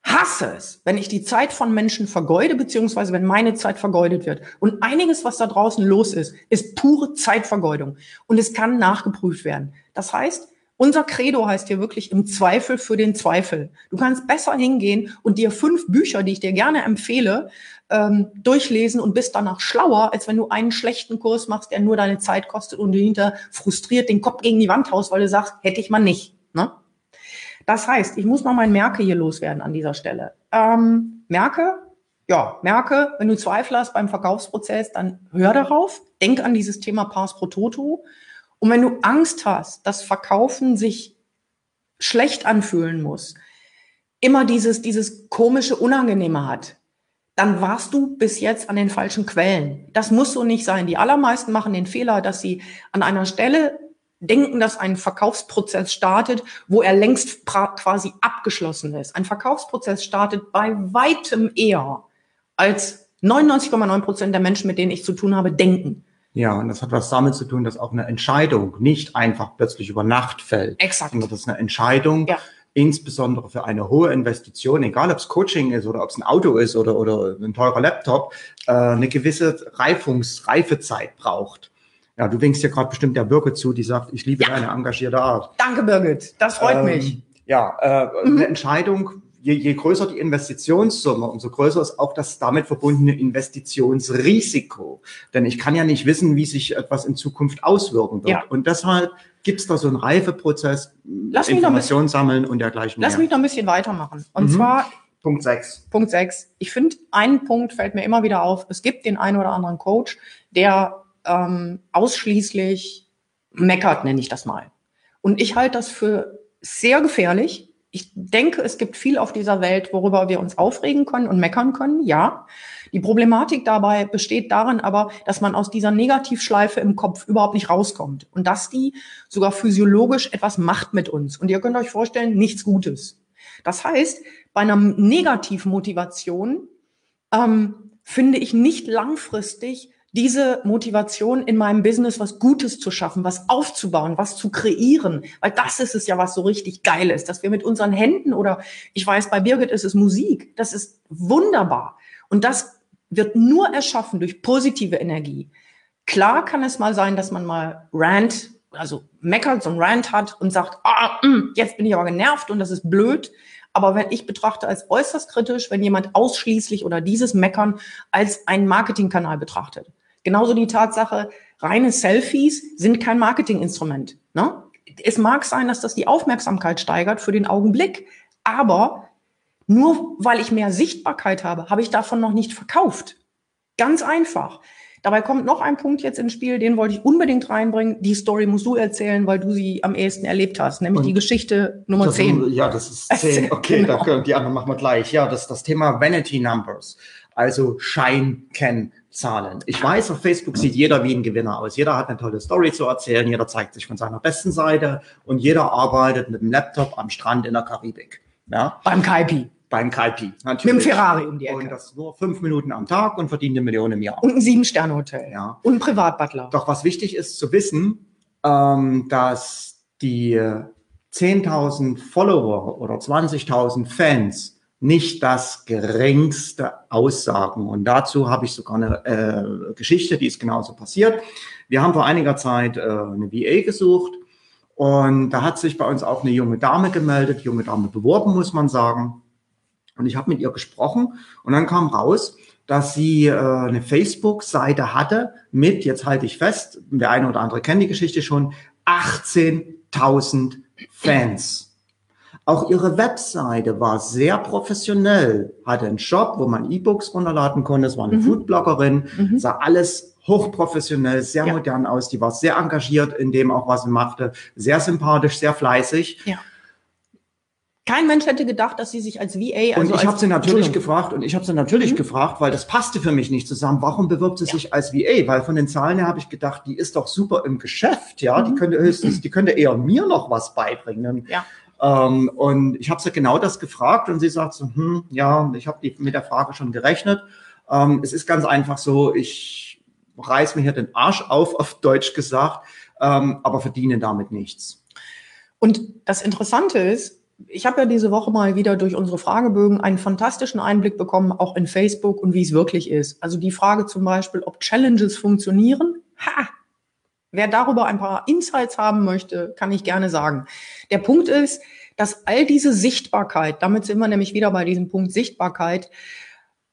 [SPEAKER 1] hasse es, wenn ich die Zeit von Menschen vergeude, beziehungsweise wenn meine Zeit vergeudet wird. Und einiges, was da draußen los ist, ist pure Zeitvergeudung. Und es kann nachgeprüft werden. Das heißt, unser Credo heißt hier wirklich im Zweifel für den Zweifel. Du kannst besser hingehen und dir fünf Bücher, die ich dir gerne empfehle, ähm, durchlesen und bist danach schlauer, als wenn du einen schlechten Kurs machst, der nur deine Zeit kostet und du hinter frustriert den Kopf gegen die Wand haust, weil du sagst, hätte ich mal nicht. Ne? Das heißt, ich muss mal mein Merke hier loswerden an dieser Stelle. Ähm, Merke, ja, merke, wenn du Zweifel hast beim Verkaufsprozess, dann hör darauf, denk an dieses Thema Pass pro Toto und wenn du Angst hast, dass Verkaufen sich schlecht anfühlen muss, immer dieses, dieses komische Unangenehme hat, dann warst du bis jetzt an den falschen Quellen. Das muss so nicht sein. Die allermeisten machen den Fehler, dass sie an einer Stelle denken, dass ein Verkaufsprozess startet, wo er längst quasi abgeschlossen ist. Ein Verkaufsprozess startet bei weitem eher, als 99,9 Prozent der Menschen, mit denen ich zu tun habe, denken.
[SPEAKER 2] Ja, und das hat was damit zu tun, dass auch eine Entscheidung nicht einfach plötzlich über Nacht fällt.
[SPEAKER 1] Exakt.
[SPEAKER 2] Sondern das ist eine Entscheidung, ja. insbesondere für eine hohe Investition, egal ob es Coaching ist oder ob es ein Auto ist oder, oder ein teurer Laptop, äh, eine gewisse Reifungs-, Reifezeit braucht. Ja, du winkst ja gerade bestimmt der Birgit zu, die sagt, ich liebe
[SPEAKER 1] Ja.
[SPEAKER 2] deine engagierte Art.
[SPEAKER 1] Danke, Birgit. Das freut
[SPEAKER 2] Ähm,
[SPEAKER 1] mich.
[SPEAKER 2] Ja, äh,
[SPEAKER 1] Mhm.
[SPEAKER 2] eine Entscheidung, je, je größer die Investitionssumme, umso größer ist auch das damit verbundene Investitionsrisiko. Denn ich kann ja nicht wissen, wie sich etwas in Zukunft auswirken wird.
[SPEAKER 1] Ja.
[SPEAKER 2] Und deshalb gibt es da so einen Reifeprozess,
[SPEAKER 1] Lass
[SPEAKER 2] Informationen sammeln und dergleichen
[SPEAKER 1] Lass
[SPEAKER 2] mehr.
[SPEAKER 1] mich noch ein bisschen weitermachen. Und
[SPEAKER 2] Mhm.
[SPEAKER 1] zwar
[SPEAKER 2] Punkt 6.
[SPEAKER 1] Punkt 6. Ich finde, ein Punkt fällt mir immer wieder auf. Es gibt den einen oder anderen Coach, der ähm, ausschließlich meckert, nenne ich das mal. Und ich halte das für sehr gefährlich. Ich denke, es gibt viel auf dieser Welt, worüber wir uns aufregen können und meckern können, ja. Die Problematik dabei besteht darin aber, dass man aus dieser Negativschleife im Kopf überhaupt nicht rauskommt und dass die sogar physiologisch etwas macht mit uns. Und ihr könnt euch vorstellen, nichts Gutes. Das heißt, bei einer Negativmotivation ähm, finde ich nicht langfristig diese Motivation in meinem Business was Gutes zu schaffen, was aufzubauen, was zu kreieren, weil das ist es ja, was so richtig geil ist, dass wir mit unseren Händen oder ich weiß, bei Birgit ist es Musik, das ist wunderbar und das wird nur erschaffen durch positive Energie. Klar kann es mal sein, dass man mal Rant, also meckert, so ein Rant hat und sagt, ah, mm, jetzt bin ich aber genervt und das ist blöd. Aber wenn ich betrachte als äußerst kritisch, wenn jemand ausschließlich oder dieses Meckern als einen Marketingkanal betrachtet. Genauso die Tatsache, reine Selfies sind kein Marketinginstrument. Ne? Es mag sein, dass das die Aufmerksamkeit steigert für den Augenblick, aber nur weil ich mehr Sichtbarkeit habe, habe ich davon noch nicht verkauft. Ganz einfach. Dabei kommt noch ein Punkt jetzt ins Spiel, den wollte ich unbedingt reinbringen. Die Story musst du erzählen, weil du sie am ehesten erlebt hast, nämlich
[SPEAKER 2] Und
[SPEAKER 1] die Geschichte Nummer
[SPEAKER 2] Das-
[SPEAKER 1] 10.
[SPEAKER 2] Ja, das ist 10. Okay,
[SPEAKER 1] Genau.
[SPEAKER 2] da können, die anderen machen wir gleich. Ja, das ist das Thema Vanity Numbers, also Scheinkennzahlen. Ich weiß, auf Facebook sieht jeder wie ein Gewinner aus. Jeder hat eine tolle Story zu erzählen, jeder zeigt sich von seiner besten Seite und jeder arbeitet mit dem Laptop am Strand in der Karibik. Ja,
[SPEAKER 1] Beim Kaipi.
[SPEAKER 2] beim Kaipi.
[SPEAKER 1] Mit
[SPEAKER 2] Natürlich.
[SPEAKER 1] dem Ferrari um die
[SPEAKER 2] Und
[SPEAKER 1] Ecke.
[SPEAKER 2] das nur fünf Minuten am Tag und verdient eine Million im Jahr.
[SPEAKER 1] Und ein Sieben-Sterne-Hotel.
[SPEAKER 2] Ja.
[SPEAKER 1] Und ein Privatbutler.
[SPEAKER 2] Doch was wichtig ist zu wissen, ähm, dass die äh, 10.000 Follower oder 20.000 Fans nicht das geringste aussagen. Und dazu habe ich sogar eine äh, Geschichte, die ist genauso passiert. Wir haben vor einiger Zeit äh, eine VA gesucht und da hat sich bei uns auch eine junge Dame gemeldet, junge Dame beworben, muss man sagen. Und ich habe mit ihr gesprochen und dann kam raus, dass sie äh, eine Facebook-Seite hatte mit, jetzt halte ich fest, der eine oder andere kennt die Geschichte schon, 18.000 Fans. Auch ihre Webseite war sehr professionell, hatte einen Shop, wo man E-Books runterladen konnte, es war eine
[SPEAKER 1] Mhm.
[SPEAKER 2] Foodbloggerin,
[SPEAKER 1] Mhm.
[SPEAKER 2] sah alles hochprofessionell, sehr
[SPEAKER 1] Ja.
[SPEAKER 2] modern aus, die war sehr engagiert in dem auch, was sie machte, sehr sympathisch, sehr fleißig.
[SPEAKER 1] Kein Mensch hätte gedacht, dass sie sich als VA, also
[SPEAKER 2] und ich habe sie natürlich gefragt und ich habe sie natürlich
[SPEAKER 1] Mhm.
[SPEAKER 2] gefragt, weil das passte für mich nicht zusammen. Warum bewirbt sie
[SPEAKER 1] Ja.
[SPEAKER 2] sich als VA? Weil von den Zahlen her habe ich gedacht, die ist doch super im Geschäft, ja. Die
[SPEAKER 1] Mhm.
[SPEAKER 2] könnte höchstens, die könnte eher mir noch was beibringen.
[SPEAKER 1] Ja.
[SPEAKER 2] Ähm, und ich habe sie genau das gefragt und sie sagt so, hm, ja, ich habe mit der Frage schon gerechnet. Ähm, es ist ganz einfach so, ich reiß mir hier den Arsch auf, auf Deutsch gesagt, ähm, aber verdiene damit nichts.
[SPEAKER 1] Und das Interessante ist, ich habe ja diese Woche mal wieder durch unsere Fragebögen einen fantastischen Einblick bekommen, auch in Facebook und wie es wirklich ist. Also die Frage zum Beispiel, ob Challenges funktionieren. Ha! Wer darüber ein paar Insights haben möchte, kann ich gerne sagen. Der Punkt ist, dass all diese Sichtbarkeit, damit sind wir nämlich wieder bei diesem Punkt Sichtbarkeit,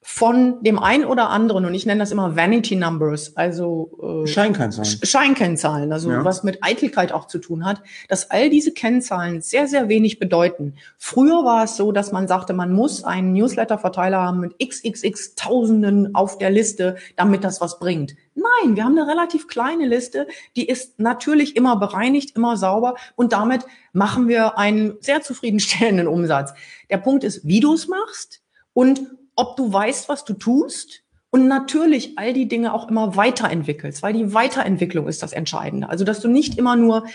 [SPEAKER 1] von dem einen oder anderen, und ich nenne das immer Vanity Numbers, also äh,
[SPEAKER 2] Scheinkennzahlen.
[SPEAKER 1] Sch- Scheinkennzahlen, also
[SPEAKER 2] Ja.
[SPEAKER 1] was mit Eitelkeit auch zu tun hat, dass all diese Kennzahlen sehr, sehr wenig bedeuten. Früher war es so, dass man sagte, man muss einen Newsletter-Verteiler haben mit xxx Tausenden auf der Liste, damit das was bringt. Nein, wir haben eine relativ kleine Liste, die ist natürlich immer bereinigt, immer sauber und damit machen wir einen sehr zufriedenstellenden Umsatz. Der Punkt ist, wie du es machst und ob du weißt, was du tust und natürlich all die Dinge auch immer weiterentwickelst, weil die Weiterentwicklung ist das Entscheidende. Also, dass du nicht immer nur,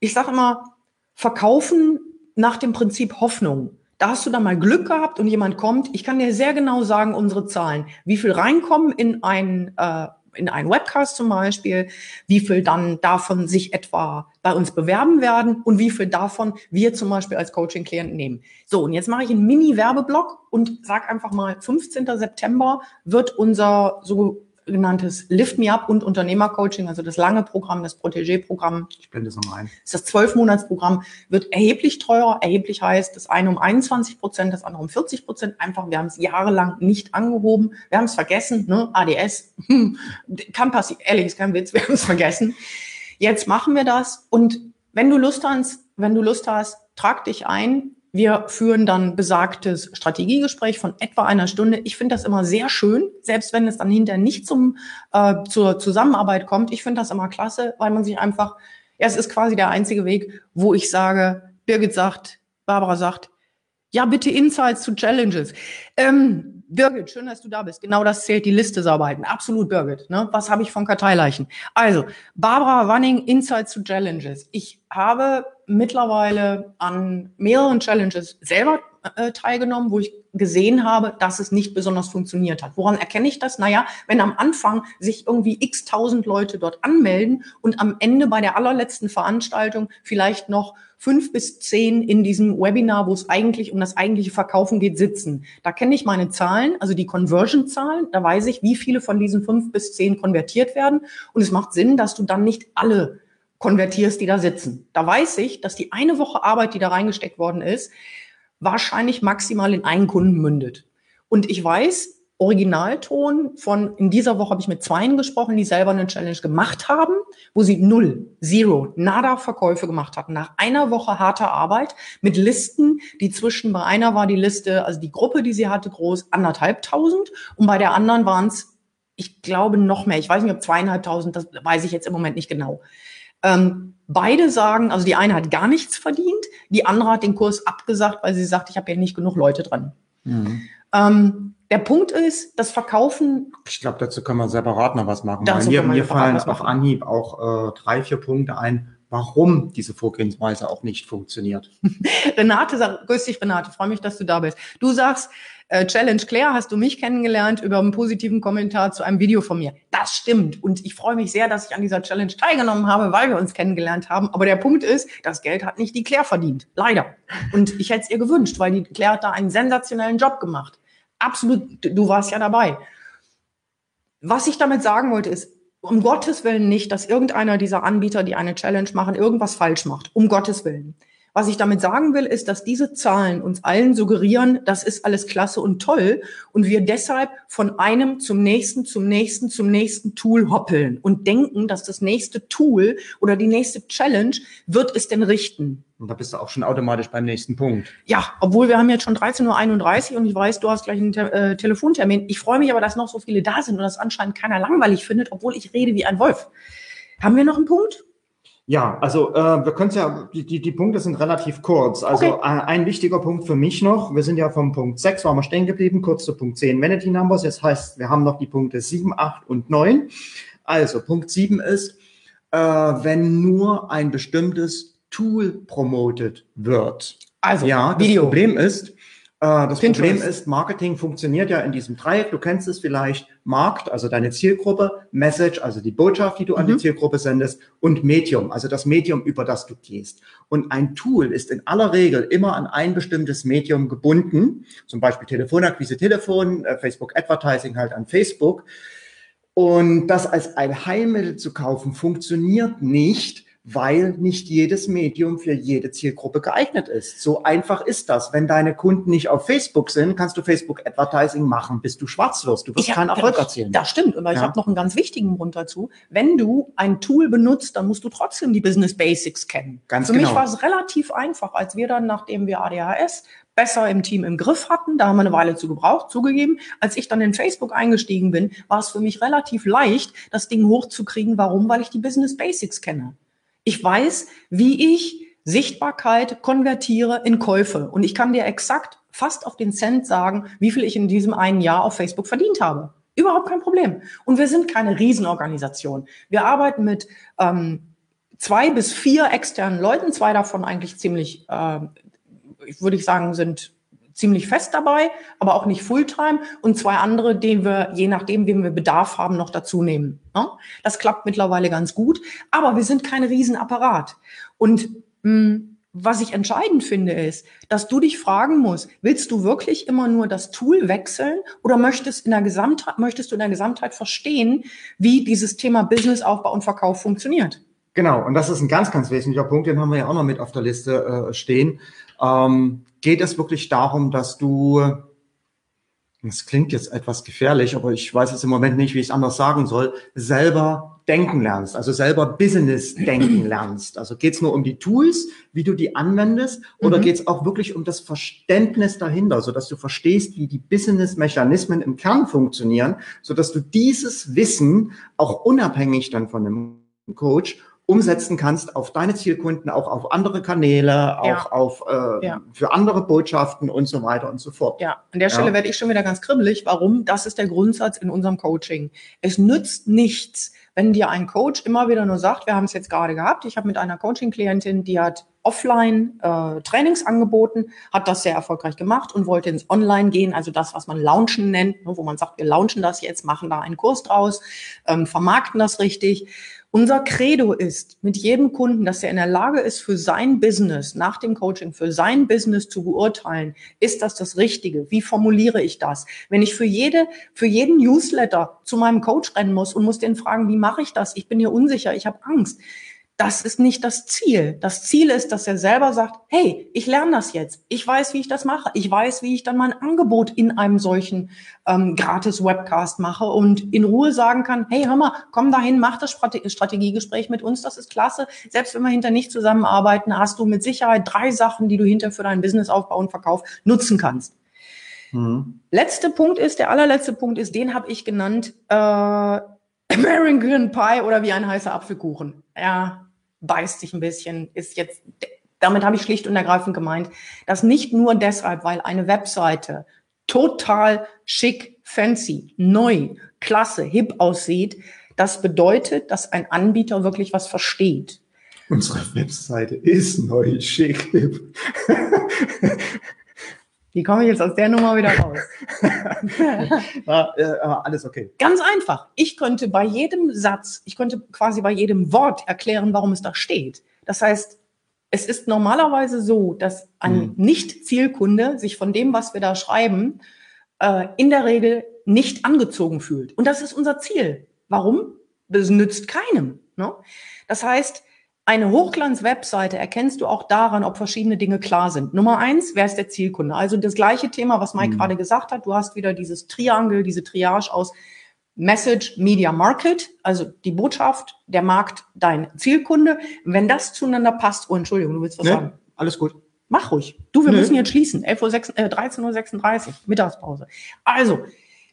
[SPEAKER 1] ich sage immer, verkaufen nach dem Prinzip Hoffnung. Da hast du dann mal Glück gehabt und jemand kommt. Ich kann dir sehr genau sagen, unsere Zahlen, wie viel reinkommen in ein äh, in einen Webcast zum Beispiel, wie viel dann davon sich etwa bei uns bewerben werden und wie viel davon wir zum Beispiel als Coaching-Klient nehmen. So, und jetzt mache ich einen Mini-Werbeblock und sag einfach mal, 15. September wird unser so genanntes Lift Me Up und Unternehmercoaching, also das lange Programm, das Protégé-Programm.
[SPEAKER 2] Ich blende es nochmal ein.
[SPEAKER 1] Das ist das Zwölfmonatsprogramm, wird erheblich teurer. Erheblich heißt, das eine um 21 Prozent, das andere um 40 Prozent. Einfach, wir haben es jahrelang nicht angehoben. Wir haben es vergessen, ne? ADS. Hm. Kann passieren, ehrlich, ist kein Witz, wir haben es vergessen. Jetzt machen wir das und wenn du Lust hast, wenn du Lust hast, trag dich ein. Wir führen dann besagtes Strategiegespräch von etwa einer Stunde. Ich finde das immer sehr schön, selbst wenn es dann hinterher nicht zum, äh, zur Zusammenarbeit kommt. Ich finde das immer klasse, weil man sich einfach, ja, es ist quasi der einzige Weg, wo ich sage, Birgit sagt, Barbara sagt, ja, bitte Insights zu Challenges. Ähm, Birgit, schön, dass du da bist. Genau das zählt die Liste sauber halten. Absolut, Birgit. Ne? Was habe ich von Karteileichen? Also, Barbara Wanning, Insights to Challenges. Ich habe mittlerweile an mehreren Challenges selber äh, teilgenommen, wo ich gesehen habe, dass es nicht besonders funktioniert hat. Woran erkenne ich das? Naja, wenn am Anfang sich irgendwie x tausend Leute dort anmelden und am Ende bei der allerletzten Veranstaltung vielleicht noch fünf bis zehn in diesem Webinar, wo es eigentlich um das eigentliche Verkaufen geht, sitzen. Da kenne ich meine Zahlen, also die Conversion-Zahlen. Da weiß ich, wie viele von diesen fünf bis zehn konvertiert werden. Und es macht Sinn, dass du dann nicht alle konvertierst, die da sitzen. Da weiß ich, dass die eine Woche Arbeit, die da reingesteckt worden ist, wahrscheinlich maximal in einen Kunden mündet. Und ich weiß, Originalton von, in dieser Woche habe ich mit zweien gesprochen, die selber eine Challenge gemacht haben, wo sie null, zero, nada Verkäufe gemacht hatten. Nach einer Woche harter Arbeit mit Listen, die zwischen, bei einer war die Liste, also die Gruppe, die sie hatte, groß, anderthalbtausend und bei der anderen waren es, ich glaube, noch mehr. Ich weiß nicht, ob zweieinhalbtausend, das weiß ich jetzt im Moment nicht genau. Ähm, beide sagen, also die eine hat gar nichts verdient, die andere hat den Kurs abgesagt, weil sie sagt, ich habe ja nicht genug Leute dran. Mhm. Ähm, der Punkt ist, das Verkaufen.
[SPEAKER 2] Ich glaube, dazu können wir separat noch was machen. Mir, mir fallen auf Anhieb auch äh, drei, vier Punkte ein, warum diese Vorgehensweise auch nicht funktioniert.
[SPEAKER 1] Renate sagt, grüß dich, Renate, freue mich, dass du da bist. Du sagst, äh, Challenge Claire, hast du mich kennengelernt über einen positiven Kommentar zu einem Video von mir. Das stimmt. Und ich freue mich sehr, dass ich an dieser Challenge teilgenommen habe, weil wir uns kennengelernt haben. Aber der Punkt ist, das Geld hat nicht die Claire verdient. Leider. Und ich hätte es ihr gewünscht, weil die Claire hat da einen sensationellen Job gemacht. Absolut, du warst ja dabei. Was ich damit sagen wollte, ist, um Gottes Willen nicht, dass irgendeiner dieser Anbieter, die eine Challenge machen, irgendwas falsch macht. Um Gottes Willen. Was ich damit sagen will, ist, dass diese Zahlen uns allen suggerieren, das ist alles klasse und toll und wir deshalb von einem zum nächsten, zum nächsten, zum nächsten Tool hoppeln und denken, dass das nächste Tool oder die nächste Challenge wird es denn richten.
[SPEAKER 2] Und da bist du auch schon automatisch beim nächsten Punkt.
[SPEAKER 1] Ja, obwohl wir haben jetzt schon 13.31 Uhr und ich weiß, du hast gleich einen Te äh, Telefontermin. Ich freue mich aber, dass noch so viele da sind und das anscheinend keiner langweilig findet, obwohl ich rede wie ein Wolf. Haben wir noch einen Punkt?
[SPEAKER 2] Ja, also äh, wir können ja, die, die, die Punkte sind relativ kurz. Also okay. äh, ein wichtiger Punkt für mich noch, wir sind ja vom Punkt 6, waren wir stehen geblieben, kurz zu Punkt 10 Vanity Numbers. Das heißt, wir haben noch die Punkte 7, 8 und 9. Also Punkt 7 ist, äh, wenn nur ein bestimmtes Tool promotet wird. Also ja, das Video. Problem ist, das Pinterest. Problem ist, Marketing funktioniert ja in diesem Dreieck. Du kennst es vielleicht. Markt, also deine Zielgruppe, Message, also die Botschaft, die du mhm. an die mhm. Zielgruppe sendest und Medium, also das Medium, über das du gehst. Und ein Tool ist in aller Regel immer an ein bestimmtes Medium gebunden. Zum Beispiel Telefonakquise, Telefon, äh, Facebook Advertising halt an Facebook. Und das als ein Heilmittel zu kaufen, funktioniert nicht, weil nicht jedes Medium für jede Zielgruppe geeignet ist. So einfach ist das. Wenn deine Kunden nicht auf Facebook sind, kannst du Facebook Advertising machen, bis du schwarz wirst. Du wirst keinen Erfolg erzielen.
[SPEAKER 1] Das stimmt. Und ja. ich habe noch einen ganz wichtigen Grund dazu. Wenn du ein Tool benutzt, dann musst du trotzdem die Business Basics kennen. Ganz Für genau. mich war es relativ einfach, als wir dann, nachdem wir ADHS besser im Team im Griff hatten. Da haben wir eine Weile zu gebraucht, zugegeben. Als ich dann in Facebook eingestiegen bin, war es für mich relativ leicht, das Ding hochzukriegen. Warum? Weil ich die Business Basics kenne. Ich weiß, wie ich Sichtbarkeit konvertiere in Käufe. Und ich kann dir exakt fast auf den Cent sagen, wie viel ich in diesem einen Jahr auf Facebook verdient habe. Überhaupt kein Problem. Und wir sind keine Riesenorganisation. Wir arbeiten mit ähm, zwei bis vier externen Leuten, zwei davon eigentlich ziemlich, äh, würde ich sagen, sind ziemlich fest dabei, aber auch nicht Fulltime und zwei andere, die wir, je nachdem, wem wir Bedarf haben, noch dazu nehmen. Das klappt mittlerweile ganz gut, aber wir sind kein Riesenapparat. Und mh, hm, was ich entscheidend finde, ist, dass du dich fragen musst, willst du wirklich immer nur das Tool wechseln oder möchtest, in der Gesamtheit, möchtest du in der Gesamtheit verstehen, wie dieses Thema Businessaufbau und Verkauf funktioniert?
[SPEAKER 2] Genau, und das ist ein ganz, ganz wesentlicher Punkt, den haben wir ja auch noch mit auf der Liste äh, stehen. Ähm, geht es wirklich darum, dass du das klingt jetzt etwas gefährlich, aber ich weiß jetzt im Moment nicht, wie ich es anders sagen soll, selber denken lernst, also selber Business denken lernst. Also geht es nur um die Tools, wie du die anwendest, oder mhm. geht es auch wirklich um das Verständnis dahinter, so dass du verstehst, wie die Business-Mechanismen im Kern funktionieren, so dass du dieses Wissen auch unabhängig dann von einem Coach umsetzen kannst auf deine Zielkunden, auch auf andere Kanäle, auch ja. auf äh, ja. für andere Botschaften und so weiter und so fort.
[SPEAKER 1] Ja, an der Stelle ja. werde ich schon wieder ganz kribbelig. Warum? Das ist der Grundsatz in unserem Coaching. Es nützt nichts, wenn dir ein Coach immer wieder nur sagt, wir haben es jetzt gerade gehabt, ich habe mit einer Coaching-Klientin, die hat offline äh, Trainings angeboten, hat das sehr erfolgreich gemacht und wollte ins Online gehen, also das, was man Launchen nennt, ne, wo man sagt, wir launchen das jetzt, machen da einen Kurs draus, ähm, vermarkten das richtig. Unser Credo ist mit jedem Kunden, dass er in der Lage ist, für sein Business nach dem Coaching, für sein Business zu beurteilen, ist das das Richtige? Wie formuliere ich das? Wenn ich für jede, für jeden Newsletter zu meinem Coach rennen muss und muss den fragen, wie mache ich das? Ich bin hier unsicher, ich habe Angst das ist nicht das Ziel. Das Ziel ist, dass er selber sagt, hey, ich lerne das jetzt. Ich weiß, wie ich das mache. Ich weiß, wie ich dann mein Angebot in einem solchen ähm, Gratis-Webcast mache und in Ruhe sagen kann, hey, hör mal, komm dahin, mach das Strategiegespräch mit uns, das ist klasse. Selbst wenn wir hinter nicht zusammenarbeiten, hast du mit Sicherheit drei Sachen, die du hinter für deinen Businessaufbau und Verkauf nutzen kannst. Mhm. Letzter Punkt ist, der allerletzte Punkt ist, den habe ich genannt, äh, American Pie oder wie ein heißer Apfelkuchen. Ja, beißt sich ein bisschen, ist jetzt, damit habe ich schlicht und ergreifend gemeint, dass nicht nur deshalb, weil eine Webseite total schick, fancy, neu, klasse, hip aussieht, das bedeutet, dass ein Anbieter wirklich was versteht.
[SPEAKER 2] Unsere Webseite ist neu, schick, hip.
[SPEAKER 1] Wie komme ich jetzt aus der Nummer wieder raus?
[SPEAKER 2] ja, äh, alles okay.
[SPEAKER 1] Ganz einfach. Ich könnte bei jedem Satz, ich könnte quasi bei jedem Wort erklären, warum es da steht. Das heißt, es ist normalerweise so, dass ein hm. Nicht-Zielkunde sich von dem, was wir da schreiben, äh, in der Regel nicht angezogen fühlt. Und das ist unser Ziel. Warum? Das nützt keinem. Ne? Das heißt, eine Hochglanz-Webseite erkennst du auch daran, ob verschiedene Dinge klar sind. Nummer eins, wer ist der Zielkunde? Also das gleiche Thema, was Mike mhm. gerade gesagt hat. Du hast wieder dieses Triangel, diese Triage aus Message, Media, Market, also die Botschaft, der Markt, dein Zielkunde. Wenn das zueinander passt, oh, Entschuldigung, du willst was nee, sagen?
[SPEAKER 2] Alles gut.
[SPEAKER 1] Mach ruhig. Du, wir nee. müssen jetzt schließen. 11 Uhr 6, äh, 13.36 Uhr, Mittagspause. Also,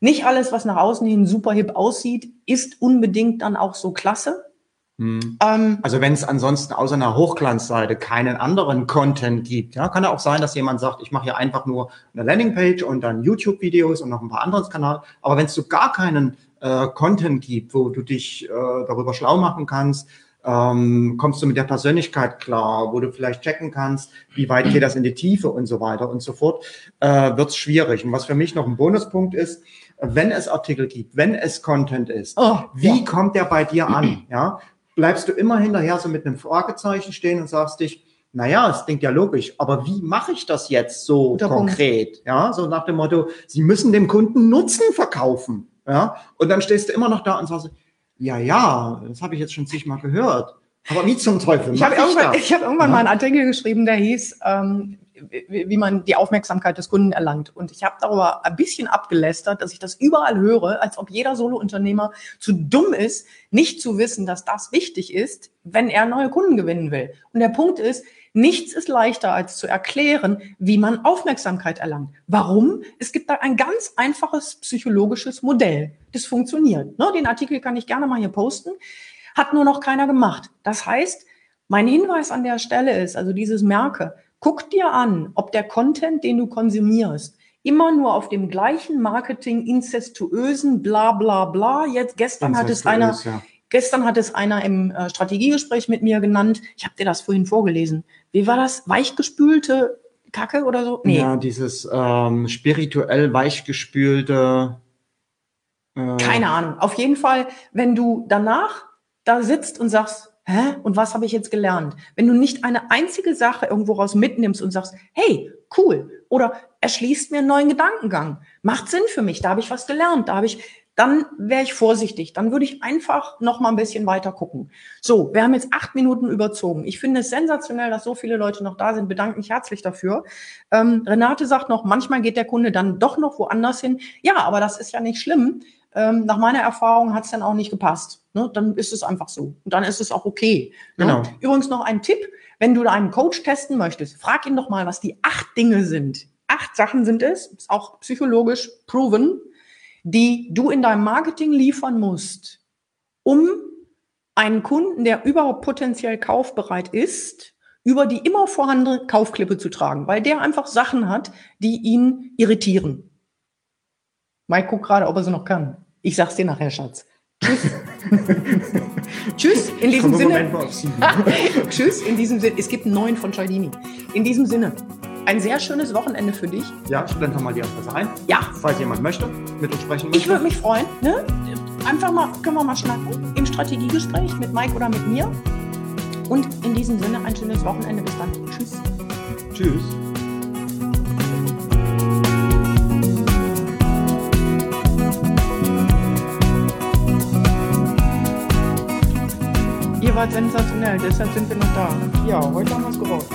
[SPEAKER 1] nicht alles, was nach außen hin super hip aussieht, ist unbedingt dann auch so klasse.
[SPEAKER 2] Mhm. Ähm, also wenn es ansonsten außer einer Hochglanzseite keinen anderen Content gibt, ja, kann ja auch sein, dass jemand sagt, ich mache hier einfach nur eine Landingpage und dann YouTube-Videos und noch ein paar andere Kanäle. Aber wenn es so gar keinen äh, Content gibt, wo du dich äh, darüber schlau machen kannst, ähm, kommst du mit der Persönlichkeit klar, wo du vielleicht checken kannst, wie weit geht das in die Tiefe und so weiter und so fort, äh, wird es schwierig. Und was für mich noch ein Bonuspunkt ist, wenn es Artikel gibt, wenn es Content ist, oh, wie ja. kommt der bei dir an? Ja, bleibst du immer hinterher so mit einem Fragezeichen stehen und sagst dich, naja, es klingt ja logisch, aber wie mache ich das jetzt so Guter konkret? Punkt. Ja, so nach dem Motto, Sie müssen dem Kunden Nutzen verkaufen. Ja, und dann stehst du immer noch da und sagst, ja, ja, das habe ich jetzt schon zigmal gehört. Aber wie zum Teufel?
[SPEAKER 1] Ich habe irgendwann, ich hab irgendwann ja. mal einen Artikel geschrieben, der hieß, ähm, wie man die Aufmerksamkeit des Kunden erlangt. Und ich habe darüber ein bisschen abgelästert, dass ich das überall höre, als ob jeder Solo-Unternehmer zu dumm ist, nicht zu wissen, dass das wichtig ist, wenn er neue Kunden gewinnen will. Und der Punkt ist, nichts ist leichter, als zu erklären, wie man Aufmerksamkeit erlangt. Warum? Es gibt da ein ganz einfaches psychologisches Modell. Das funktioniert. Ne, den Artikel kann ich gerne mal hier posten. Hat nur noch keiner gemacht. Das heißt, mein Hinweis an der Stelle ist, also dieses Merke, Guck dir an, ob der Content, den du konsumierst, immer nur auf dem gleichen Marketing incestuösen bla bla bla. Jetzt gestern hat es einer ja. gestern hat es einer im äh, Strategiegespräch mit mir genannt. Ich habe dir das vorhin vorgelesen. Wie war das? Weichgespülte Kacke oder so?
[SPEAKER 2] Nee. Ja, dieses ähm, spirituell weichgespülte
[SPEAKER 1] äh Keine Ahnung. Auf jeden Fall, wenn du danach da sitzt und sagst, hä? Und was habe ich jetzt gelernt? Wenn du nicht eine einzige Sache irgendwo raus mitnimmst und sagst, hey, cool, oder erschließt mir einen neuen Gedankengang, macht Sinn für mich, da habe ich was gelernt, da habe ich, dann wäre ich vorsichtig. Dann würde ich einfach noch mal ein bisschen weiter gucken. So, wir haben jetzt acht Minuten überzogen. Ich finde es sensationell, dass so viele Leute noch da sind. Bedanke mich herzlich dafür. Ähm, Renate sagt noch, manchmal geht der Kunde dann doch noch woanders hin. Ja, aber das ist ja nicht schlimm. Ähm, nach meiner Erfahrung hat es dann auch nicht gepasst. Ne? Dann ist es einfach so. Und dann ist es auch okay. Ne? Genau. Übrigens noch ein Tipp. Wenn du einen Coach testen möchtest, frag ihn doch mal, was die acht Dinge sind. Acht Sachen sind es, ist auch psychologisch proven, die du in deinem Marketing liefern musst, um einen Kunden, der überhaupt potenziell kaufbereit ist, über die immer vorhandene Kaufklippe zu tragen, weil der einfach Sachen hat, die ihn irritieren. Mike guckt gerade, ob er sie noch kann. Ich sag's dir nachher, Schatz. Tschüss. Tschüss, in diesem Sinne. Tschüss, in diesem Sinne. Es gibt einen neuen von Cialdini. In diesem Sinne, ein sehr schönes Wochenende für dich.
[SPEAKER 2] Ja, blende mal die Adresse ein.
[SPEAKER 1] Ja.
[SPEAKER 2] Falls jemand möchte, mit uns sprechen möchte.
[SPEAKER 1] Ich würde mich freuen. Ne? Einfach mal, können wir mal schnacken im Strategiegespräch mit Mike oder mit mir. Und in diesem Sinne ein schönes Wochenende. Bis dann. Tschüss.
[SPEAKER 2] Tschüss.
[SPEAKER 1] Wart sensationell, deshalb sind wir noch da. Ja, heute haben wir es gerockt.